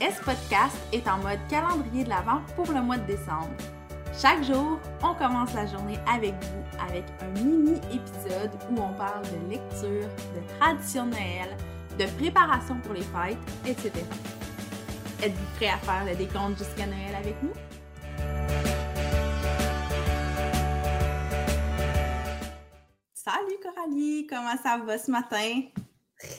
S-Podcast est en mode calendrier de l'Avent pour le mois de décembre. Chaque jour, on commence la journée avec vous avec un mini-épisode où on parle de lecture, de tradition de Noël, de préparation pour les fêtes, etc. Êtes-vous prêt à faire le décompte jusqu'à Noël avec nous? Salut Coralie, comment ça va ce matin?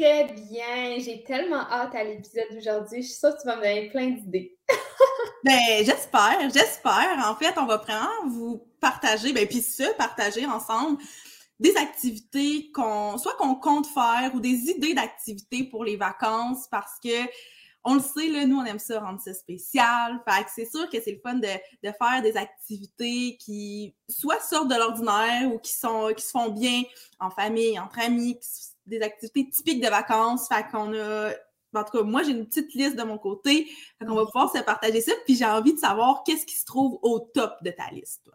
Bien. J'ai tellement hâte à l'épisode d'aujourd'hui. Je suis sûre que tu vas me donner plein d'idées. ben, j'espère, j'espère. En fait, on va vraiment vous partager, ben, puis se partager ensemble des activités qu'on, soit qu'on compte faire ou des idées d'activités pour les vacances parce que on le sait, là, nous, on aime ça, rendre ça spécial. Fait que c'est sûr que c'est le fun de, de, faire des activités qui soit sortent de l'ordinaire ou qui sont qui se font bien en famille, entre amis, des activités typiques de vacances. Fait qu'on a en tout cas, moi, j'ai une petite liste de mon côté. Fait qu'on va pouvoir se partager ça. Puis j'ai envie de savoir qu'est-ce qui se trouve au top de ta liste, toi.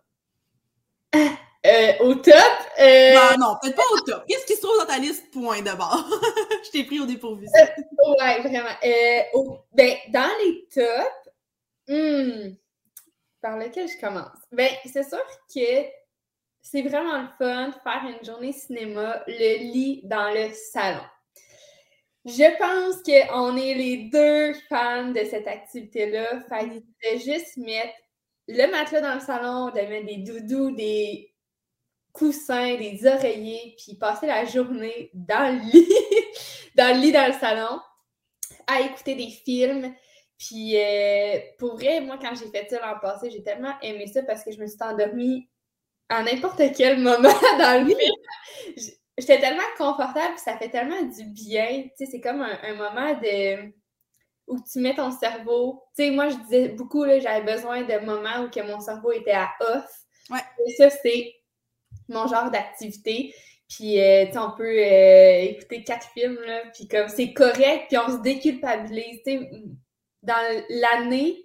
Euh, au top? Euh... Non, non, peut-être pas au top. Qu'est-ce qui se trouve dans ta liste, point d'abord? je t'ai pris au dépourvu. Euh, ouais, vraiment. Euh, ben, dans les tops, hmm, par lequel je commence? Ben, c'est sûr que c'est vraiment le fun de faire une journée cinéma, le lit dans le salon. Je pense qu'on est les deux fans de cette activité-là. Fait de juste mettre le matelas dans le salon, de mettre des doudous, des coussins, des oreillers, puis passer la journée dans le lit, dans le lit dans le salon, à écouter des films. Puis euh, pour vrai, moi, quand j'ai fait ça l'an passé, j'ai tellement aimé ça parce que je me suis endormie à n'importe quel moment dans le film. J'étais tellement confortable, ça fait tellement du bien. Tu sais, c'est comme un, moment de où tu mets ton cerveau. Tu sais, moi, je disais beaucoup, j'avais besoin de moments où que mon cerveau était à off. Ouais. Et ça, c'est mon genre d'activité. Puis, euh, tu sais, on peut euh, écouter quatre films, là, puis comme c'est correct, puis on se déculpabilise. Tu sais, dans l'année,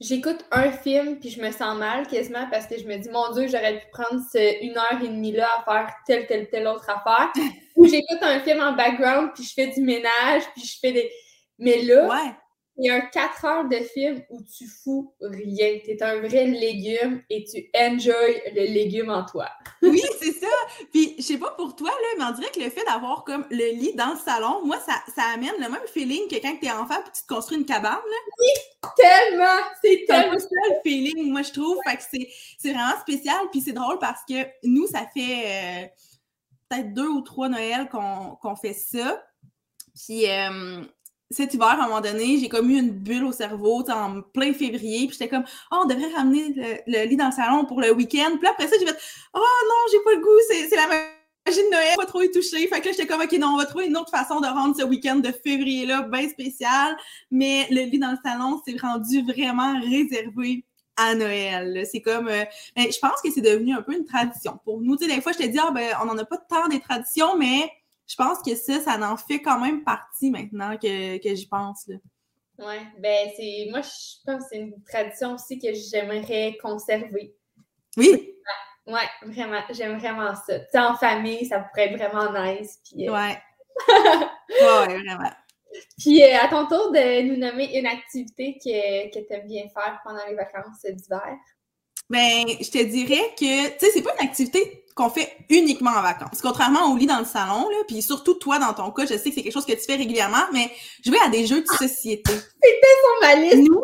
j'écoute un film, puis je me sens mal quasiment parce que je me dis, mon Dieu, j'aurais pu prendre ce une heure et demie-là à faire telle, telle, telle autre affaire. Ou j'écoute un film en background, puis je fais du ménage, puis je fais des... Mais là, ouais il y a un 4 heures de film où tu fous rien. Tu es un vrai légume et tu enjoy le légume en toi. oui, c'est ça. Puis, je sais pas pour toi, là, mais on dirait que le fait d'avoir comme le lit dans le salon, moi, ça, ça amène le même feeling que quand tu es enfant et tu te construis une cabane. Là. Oui, tellement! C'est tellement ça le feeling, moi, je trouve. Fait que c'est vraiment spécial. Puis, c'est drôle parce que nous, ça fait euh, peut-être deux ou trois Noëls qu'on fait ça. Puis, euh, cet hiver, à un moment donné, j'ai comme eu une bulle au cerveau, en plein février, puis j'étais comme, oh, on devrait ramener le, lit dans le salon pour le week-end. Puis après ça, j'ai fait, oh non, j'ai pas le goût, c'est la magie de Noël, pas trop y toucher. Fait que là, j'étais comme, ok, non, on va trouver une autre façon de rendre ce week-end de février-là bien spécial. Mais le lit dans le salon, c'est rendu vraiment réservé à Noël. C'est comme, euh, ben, je pense que c'est devenu un peu une tradition pour nous. Tu sais, des fois, je te dis, ah, ben, on n'en a pas tant des traditions, mais je pense que ça, ça en fait quand même partie maintenant que, que j'y pense. Là. Oui, ben c'est. Moi, je pense que c'est une tradition aussi que j'aimerais conserver. Oui. Ouais, vraiment. J'aime vraiment ça. Tu sais, en famille, ça pourrait être vraiment nice. Puis, euh, Ouais. ouais, vraiment. Puis euh, à ton tour de nous nommer une activité que, que tu aimes bien faire pendant les vacances d'hiver. Ben, je te dirais que, tu sais, c'est pas une activité qu'on fait uniquement en vacances. Contrairement au lit dans le salon, là, puis surtout toi, dans ton cas, je sais que c'est quelque chose que tu fais régulièrement, mais jouer à des jeux de société. C'était sur ma liste! Nous,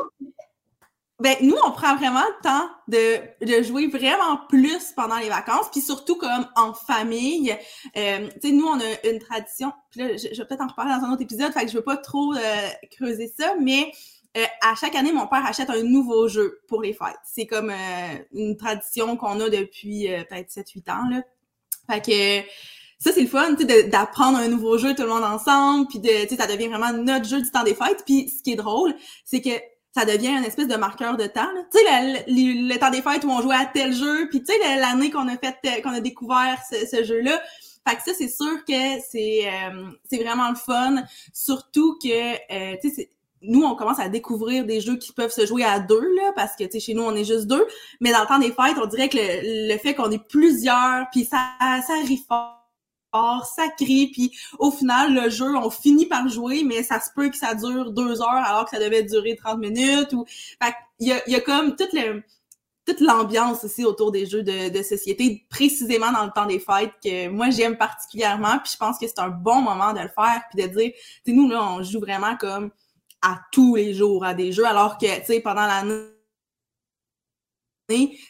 ben, nous, on prend vraiment le temps de, de jouer vraiment plus pendant les vacances, puis surtout comme en famille. Euh, tu sais, nous, on a une tradition, puis là, je, vais peut-être en reparler dans un autre épisode, fait que je veux pas trop euh, creuser ça, mais euh, à chaque année, mon père achète un nouveau jeu pour les fêtes. C'est comme euh, une tradition qu'on a depuis euh, peut-être 7-8 ans. Là. Fait que ça, c'est le fun, tu sais, d'apprendre un nouveau jeu tout le monde ensemble, puis de, tu sais, ça devient vraiment notre jeu du temps des fêtes. Puis ce qui est drôle, c'est que ça devient une espèce de marqueur de temps. Tu sais, le, temps des fêtes où on jouait à tel jeu, puis tu sais, l'année qu'on a fait, qu'on a découvert ce, jeu-là. Fait que ça, c'est sûr que c'est c'est vraiment le fun. Surtout que, tu sais, nous, on commence à découvrir des jeux qui peuvent se jouer à deux, là, parce que, tu sais, chez nous, on est juste deux. Mais dans le temps des fêtes, on dirait que le, fait qu'on est plusieurs, puis ça, ça arrive fort. ça crie, puis au final, le jeu, on finit par jouer, mais ça se peut que ça dure deux heures alors que ça devait durer 30 minutes. Ou... Il y a, y a comme toute le toute l'ambiance aussi autour des jeux de, de, société, précisément dans le temps des fêtes, que moi j'aime particulièrement, puis je pense que c'est un bon moment de le faire, puis de dire, tu nous là, on joue vraiment comme à tous les jours à des jeux, alors que, tu sais, pendant l'année,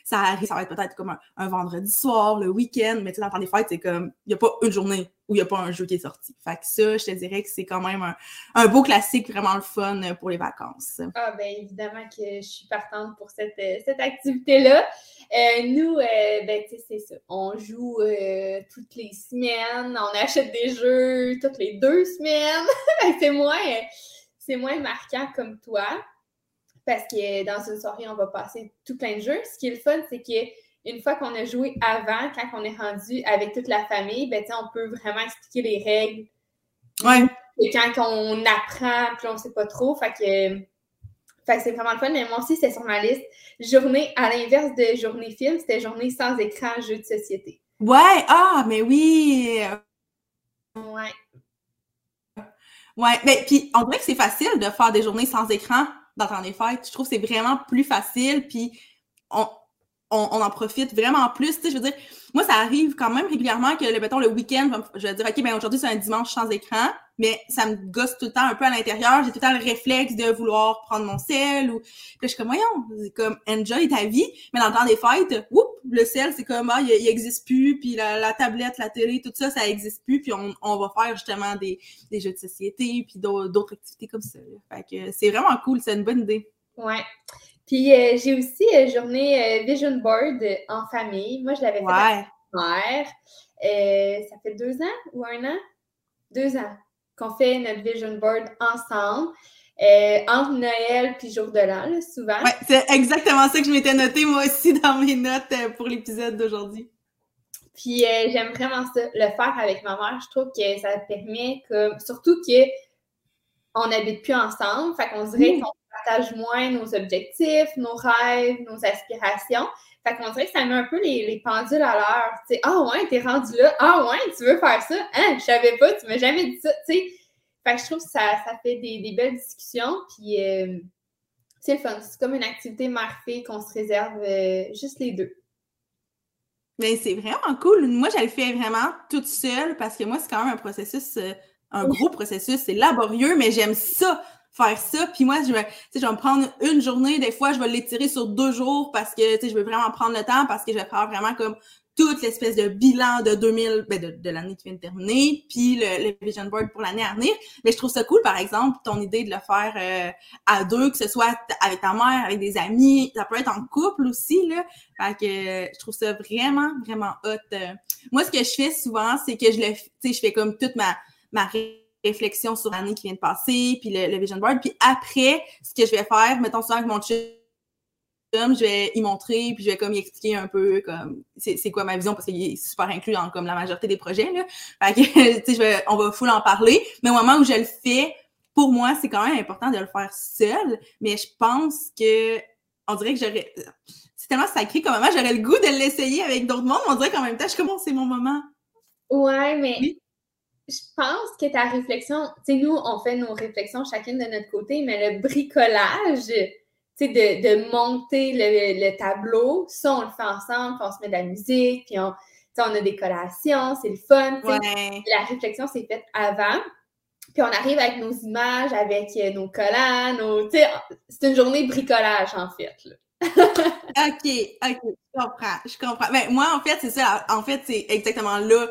ça arrive, ça va être peut-être comme un, vendredi soir, le week-end, mais tu sais, dans le temps des fêtes, c'est comme, il n'y a pas une journée où il n'y a pas un jeu qui est sorti. Fait que ça, je te dirais que c'est quand même un, beau classique, vraiment le fun pour les vacances. Ah, ben évidemment que je suis partante pour cette, euh, activité-là. Euh, nous, euh, ben, tu sais, c'est ça. On joue euh, toutes les semaines, on achète des jeux toutes les deux semaines. c'est moins, c'est moins marquant comme toi parce que dans une soirée, on va passer tout plein de jeux. Ce qui est le fun, c'est qu'une fois qu'on a joué avant, quand on est rendu avec toute la famille, ben, on peut vraiment expliquer les règles. Ouais. Et quand on apprend, puis on ne sait pas trop, fait que, fait que c'est vraiment le fun. Mais moi aussi, c'est sur ma liste. Journée, à l'inverse de journée film, c'était journée sans écran, jeu de société. Ouais, ah, mais oui! Ouais. Ouais, mais puis on dirait que c'est facile de faire des journées sans écran dans des fêtes. Je trouve que c'est vraiment plus facile, puis on, on, en profite vraiment plus. Je veux dire, moi, ça arrive quand même régulièrement que, le, mettons, le week-end, je vais dire, OK, ben aujourd'hui, c'est un dimanche sans écran, mais ça me gosse tout le temps un peu à l'intérieur. J'ai tout le temps le réflexe de vouloir prendre mon sel ou. Puis je suis comme, voyons, comme, enjoy ta vie. Mais dans le temps des fêtes, le sel, c'est comme, ah, il, il existe plus, puis la, tablette, la télé, tout ça, ça existe plus, puis on, on va faire justement des, des jeux de société, puis d'autres activités comme ça. Fait que c'est vraiment cool, c'est une bonne idée. Ouais. Puis euh, j'ai aussi euh, journée euh, Vision Board en famille. Moi, je l'avais fait avec ma mère. ça fait deux ans ou un an? Deux ans qu'on fait notre Vision Board ensemble. entre Noël puis jour de l'an, souvent. Ouais, c'est exactement ça que je m'étais noté moi aussi dans mes notes pour l'épisode d'aujourd'hui. Puis j'aime vraiment ça, le faire avec ma mère. Je trouve que ça permet comme surtout que on n'habite plus ensemble, fait qu'on dirait qu'on partage moins nos objectifs, nos rêves, nos aspirations. Fait qu'on dirait que ça met un peu les, pendules à l'heure. Tu sais, ah ouais, t'es rendu là. Ah ouais, tu veux faire ça? Hein, je savais pas, tu m'as jamais dit ça. Tu sais, fait que je trouve que ça, ça fait des, belles discussions. Puis euh, c'est le fun. C'est comme une activité marquée qu'on se réserve euh, juste les deux. Mais c'est vraiment cool. Moi, je le fais vraiment toute seule parce que moi, c'est quand même un processus, euh, un gros processus. C'est laborieux, mais j'aime ça faire ça. Puis moi, je vais, je vais me prendre une journée. Des fois, je vais l'étirer sur deux jours parce que je veux vraiment prendre le temps parce que je vais faire vraiment comme toute l'espèce de bilan de 2000, ben de, de l'année qui vient de terminer, puis le, vision board pour l'année à venir. Mais je trouve ça cool, par exemple, ton idée de le faire euh, à deux, que ce soit avec ta mère, avec des amis, ça peut être en couple aussi, là. Fait que je trouve ça vraiment, vraiment hot. Moi, ce que je fais souvent, c'est que je le, tu sais, je fais comme toute ma, ma réflexion sur l'année qui vient de passer, puis le, vision board. Puis après, ce que je vais faire, mettons ça avec mon chum, je vais y montrer, puis je vais comme y expliquer un peu comme c'est quoi ma vision, parce qu'il est super inclus dans comme la majorité des projets. Là. Fait que, tu sais, on va full en parler. Mais au moment où je le fais, pour moi, c'est quand même important de le faire seul. Mais je pense que on dirait que j'aurais. C'est tellement sacré comme moment, j'aurais le goût de l'essayer avec d'autres mondes, on dirait qu'en même temps, je suis comme oh, c'est mon moment. Ouais, mais je pense que ta réflexion, tu sais, nous, on fait nos réflexions chacune de notre côté, mais le bricolage, tu sais, de, de, monter le, le, tableau, ça, on le fait ensemble, puis on se met de la musique, puis on, on a des collations, c'est le fun. Ouais. La réflexion s'est faite avant. Puis on arrive avec nos images, avec euh, nos collants, nos. C'est une journée bricolage, en fait. Là. OK, OK, je comprends, je comprends. Mais moi, en fait, c'est ça. En fait, c'est exactement là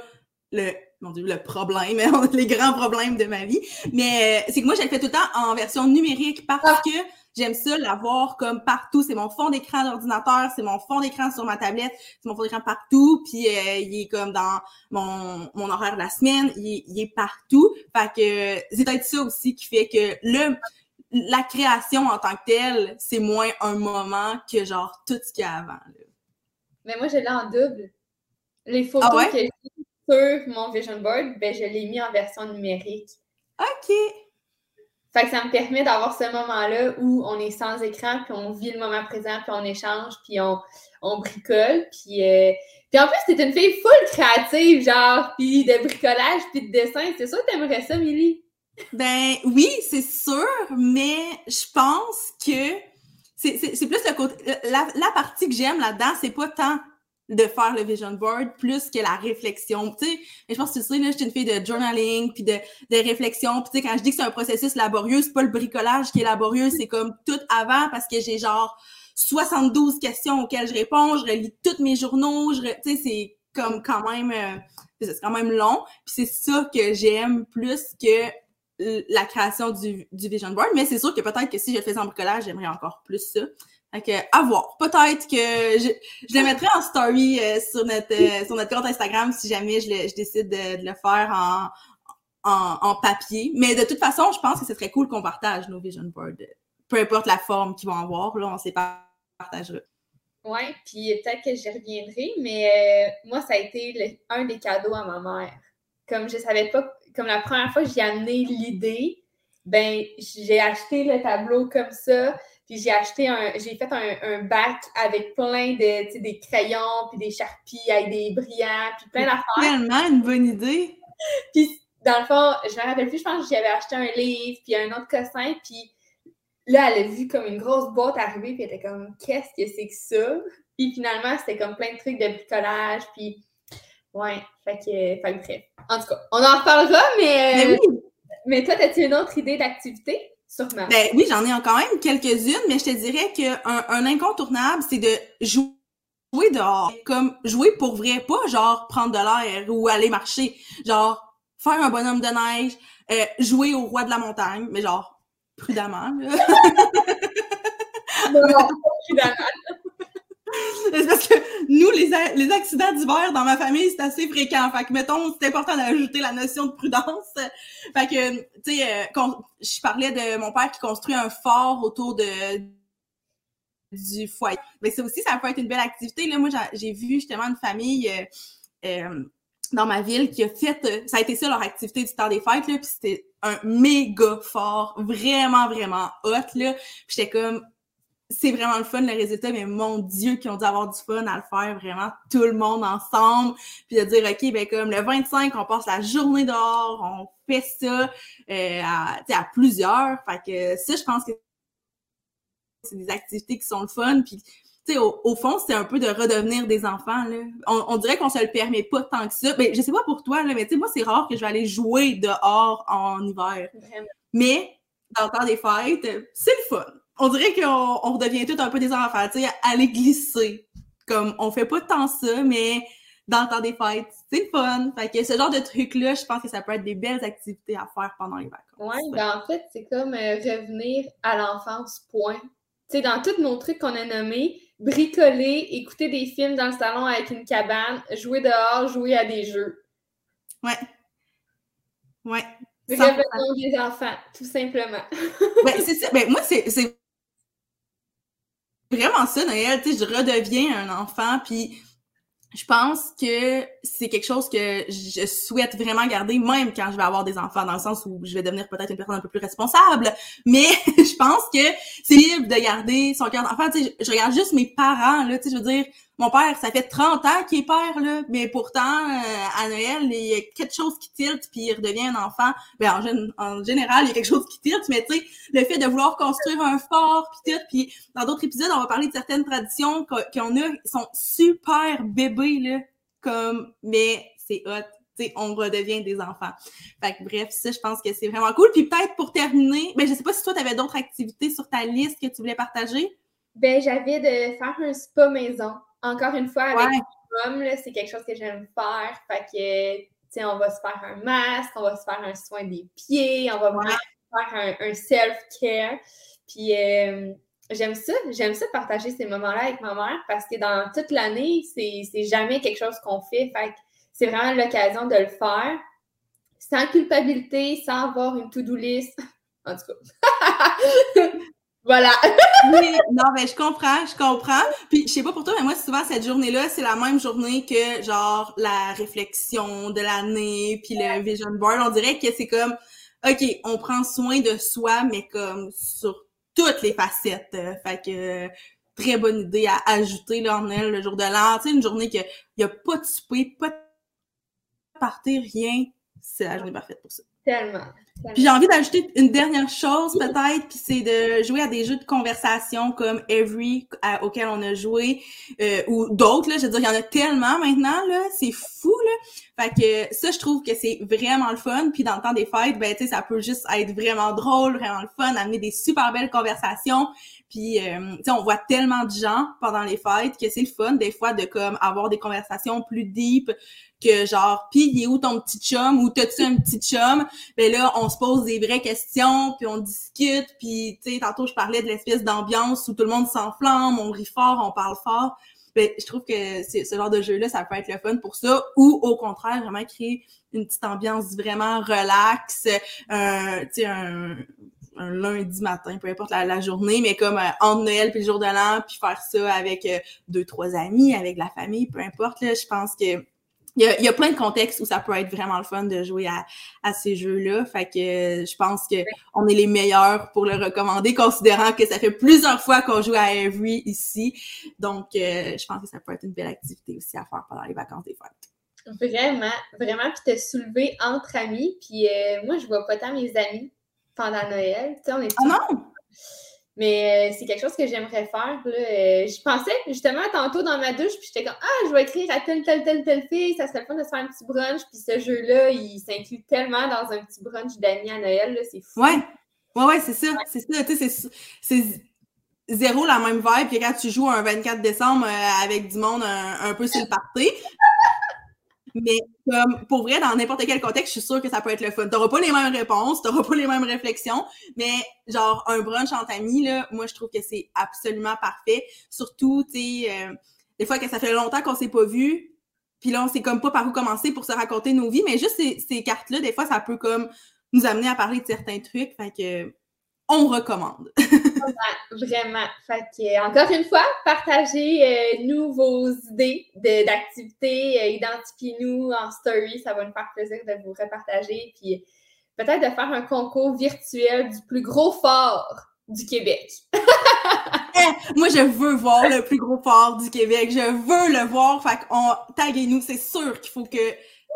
le mon Dieu, le problème, les grands problèmes de ma vie. Mais euh, c'est que moi, je le fais tout le temps en version numérique parce ah. que j'aime ça l'avoir comme partout. C'est mon fond d'écran d'ordinateur, c'est mon fond d'écran sur ma tablette, c'est mon fond d'écran partout. Puis euh, il est comme dans mon, mon horaire de la semaine, il, est partout. Fait que c'est peut-être ça aussi qui fait que le la création en tant que telle, c'est moins un moment que genre tout ce qu'il y a avant. Mais moi, je l'ai en double. Les photos ah que sur mon vision board, ben, je l'ai mis en version numérique. OK. Fait que ça me permet d'avoir ce moment-là où on est sans écran, puis on vit le moment présent, puis on échange, puis on, on bricole. Puis, euh, puis en plus, t'es une fille full créative, genre, puis de bricolage, puis de dessin. C'est sûr que t'aimerais ça, Milly? Ben oui, c'est sûr, mais je pense que c'est plus le côté. La, la partie que j'aime là-dedans, c'est pas tant de faire le vision board plus que la réflexion. Tu sais, je pense que tu sais, là, je une fille de journaling, puis de, de réflexion. Puis tu sais, quand je dis que c'est un processus laborieux, c'est pas le bricolage qui est laborieux, c'est comme tout avant parce que j'ai genre 72 questions auxquelles je réponds, je relis tous mes journaux, je tu sais, c'est comme quand même, euh, c'est quand même long. Puis c'est ça que j'aime plus que la création du, du vision board. Mais c'est sûr que peut-être que si je le faisais en bricolage, j'aimerais encore plus ça. Fait que, à voir. Peut-être que je, je le mettrai en story euh, sur, notre, euh, sur notre compte Instagram si jamais je, je décide de, le faire en, en, papier. Mais de toute façon, je pense que ce serait cool qu'on partage nos vision boards. Peu importe la forme qu'ils vont avoir, là, on pas partagera. Oui, puis peut-être que j'y reviendrai, mais euh, moi, ça a été un des cadeaux à ma mère. Comme je savais pas, comme la première fois que j'ai amené l'idée, ben j'ai acheté le tableau comme ça puis j'ai acheté un, j'ai fait un, un, bac avec plein de, des crayons, puis des charpies avec des brillants, puis plein d'affaires. Tellement une bonne idée! puis dans le fond, je me rappelle plus, je pense que j'avais acheté un livre, puis un autre cossin, puis là, elle a vu comme une grosse boîte arriver, puis elle était comme, qu'est-ce que c'est que ça? Puis finalement, c'était comme plein de trucs de bricolage, puis ouais, fait que, fait que bref. En tout cas, on en reparlera, mais... Mais, oui. mais toi, as-tu une autre idée d'activité? Ben oui, j'en ai quand même quelques-unes, mais je te dirais qu'un un incontournable, c'est de jouer dehors. Comme jouer pour vrai, pas genre prendre de l'air ou aller marcher. Genre faire un bonhomme de neige, euh, jouer au roi de la montagne, mais genre prudemment. Là. non, prudemment c'est parce que nous, les, les accidents d'hiver dans ma famille, c'est assez fréquent. Fait que, mettons, c'est important d'ajouter la notion de prudence. Fait que, tu sais, euh, je parlais de mon père qui construit un fort autour de du foyer. Mais ça aussi, ça peut être une belle activité. Là, moi, j'ai vu justement une famille euh, euh, dans ma ville qui a fait, ça a été ça leur activité du temps des fêtes, là, puis c'était un méga fort, vraiment, vraiment hot, là. J'étais comme, c'est vraiment le fun, le résultat, mais mon Dieu, qui ont dû avoir du fun à le faire, vraiment tout le monde ensemble, puis de dire, OK, ben comme le 25, on passe la journée dehors, on fait ça euh, à, à plusieurs. Fait que ça, je pense que c'est des activités qui sont le fun, puis tu sais, au, au, fond, c'est un peu de redevenir des enfants, là. On, on dirait qu'on se le permet pas tant que ça. Ben, je sais pas pour toi, là, mais tu sais, moi, c'est rare que je vais aller jouer dehors en hiver. Mais, dans le temps des fêtes, c'est le fun on dirait qu'on on redevient tout un peu des enfants, tu sais, aller glisser. Comme, on fait pas tant ça, mais dans le temps des fêtes, c'est le fun. Fait que ce genre de truc-là, je pense que ça peut être des belles activités à faire pendant les vacances. Oui, ben en fait, c'est comme euh, revenir à l'enfance, point. Tu sais, dans tous nos trucs qu'on a nommés, bricoler, écouter des films dans le salon avec une cabane, jouer dehors, jouer à des jeux. Ouais. Ouais. Revenons des enfants, tout simplement. ben, c'est ça. Ben, moi, c'est vraiment ça, Noël. Tu sais, je redeviens un enfant, puis je pense que c'est quelque chose que je souhaite vraiment garder, même quand je vais avoir des enfants, dans le sens où je vais devenir peut-être une personne un peu plus responsable. Mais je pense que c'est libre de garder son cœur d'enfant. Tu sais, je, regarde juste mes parents, là, tu sais, je veux dire, mon père, ça fait 30 ans qu'il est père, là, mais pourtant, euh, à Noël, il y a quelque chose qui tilte, puis il redevient un enfant. Ben, en, général, il y a quelque chose qui tilte, mais tu sais, le fait de vouloir construire un fort, puis tout, puis dans d'autres épisodes, on va parler de certaines traditions qu'on a, sont super bébés, là, comme, mais c'est hot. sais, on redevient des enfants. Fait que bref, ça, je pense que c'est vraiment cool. Puis peut-être pour terminer, ben je sais pas si toi, tu avais d'autres activités sur ta liste que tu voulais partager. Ben, j'avais de faire un spa maison encore une fois, avec ouais. c'est quelque chose que j'aime faire. Fait que, tu sais, on va se faire un masque, on va se faire un soin des pieds, on va faire un, self-care. Puis, euh, j'aime ça. J'aime ça partager ces moments-là avec ma mère parce que dans toute l'année, c'est jamais quelque chose qu'on fait. Fait que c'est vraiment l'occasion de le faire sans culpabilité, sans avoir une to-do list. En tout cas. Voilà. non, mais je comprends, je comprends. Puis, je sais pas pour toi, mais moi, souvent, cette journée-là, c'est la même journée que, genre, la réflexion de l'année, puis le vision board. On dirait que c'est comme, OK, on prend soin de soi, mais comme sur toutes les facettes. fait que très bonne idée à ajouter là, en elle le jour de l'an. Tu sais, une journée qu'il n'y a pas de souper, pas de partir, rien. C'est la journée parfaite pour ça. Tellement. Puis j'ai envie d'ajouter une dernière chose peut-être, puis c'est de jouer à des jeux de conversation comme Every auquel on a joué euh, ou d'autres là. Je veux dire, il y en a tellement maintenant là, c'est fou Fait que ça, je trouve que c'est vraiment le fun. Puis dans le temps des fêtes, ben tu sais, ça peut juste être vraiment drôle, vraiment le fun, amener des super belles conversations. Puis, euh, tu sais, on voit tellement de gens pendant les fêtes que c'est le fun, des fois, de comme avoir des conversations plus deep que genre, puis il est où ton petit chum? Ou t'as-tu un petit chum? Ben là, on se pose des vraies questions, puis on discute, puis tu sais, tantôt je parlais de l'espèce d'ambiance où tout le monde s'enflamme, on rit fort, on parle fort. Ben, je trouve que ce genre de jeu-là, ça peut être le fun pour ça, ou au contraire, vraiment créer une petite ambiance vraiment relax, euh, tu sais, un, un lundi matin, peu importe la, journée, mais comme euh, entre Noël puis le jour de l'an, puis faire ça avec euh, deux, trois amis, avec la famille, peu importe, là, je pense que il y, a, y a, plein de contextes où ça peut être vraiment le fun de jouer à, à ces jeux-là. Fait que euh, je pense que on est les meilleurs pour le recommander, considérant que ça fait plusieurs fois qu'on joue à Every ici. Donc, je pense que ça peut être une belle activité aussi à faire pendant les vacances des fêtes. Vraiment, vraiment, puis te soulever entre amis. Puis moi, je vois pas tant mes amis pendant Noël. Tu sais, on est ah non! Mais euh, c'est quelque chose que j'aimerais faire. Là. Euh, je pensais justement tantôt dans ma douche, puis j'étais comme Ah, je vais écrire à telle, telle, telle, telle fille, ça serait le fun de se faire un petit brunch. Puis ce jeu-là, il s'inclut tellement dans un petit brunch d'amis à Noël, c'est fou. Ouais, ouais, ouais, c'est ça. C'est ça. Tu sais, c'est zéro la même vibe que quand tu joues un 24 décembre euh, avec du monde un, un peu sur le party. Mais comme pour vrai, dans n'importe quel contexte, je suis sûre que ça peut être le fun. T'auras pas les mêmes réponses, t'auras pas les mêmes réflexions, mais genre un brunch entre amis, là, moi je trouve que c'est absolument parfait. Surtout, tu sais, euh, des fois que ça fait longtemps qu'on s'est pas vu, puis là on sait comme pas par où commencer pour se raconter nos vies, mais juste ces, ces cartes-là, des fois ça peut comme nous amener à parler de certains trucs. Fait que on recommande. vraiment. Fait que, encore une fois, partagez-nous euh, vos idées d'activités, euh, identifiez-nous en story, ça va nous faire plaisir de vous repartager, puis peut-être de faire un concours virtuel du plus gros fort du Québec. Eh, moi, je veux voir le plus gros fort du Québec. Je veux le voir. Fait qu'on taguez-nous. C'est sûr qu'il faut que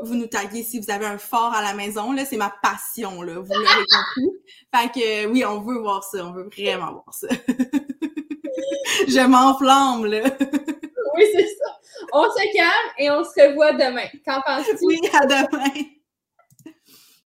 vous nous taguez si vous avez un fort à la maison. Là, c'est ma passion, là. Vous l'avez compris. Fait que oui, on veut voir ça. On veut vraiment voir ça. Je m'enflamme, là. oui, c'est ça. On se calme et on se revoit demain. Qu'en penses-tu? Oui, à demain.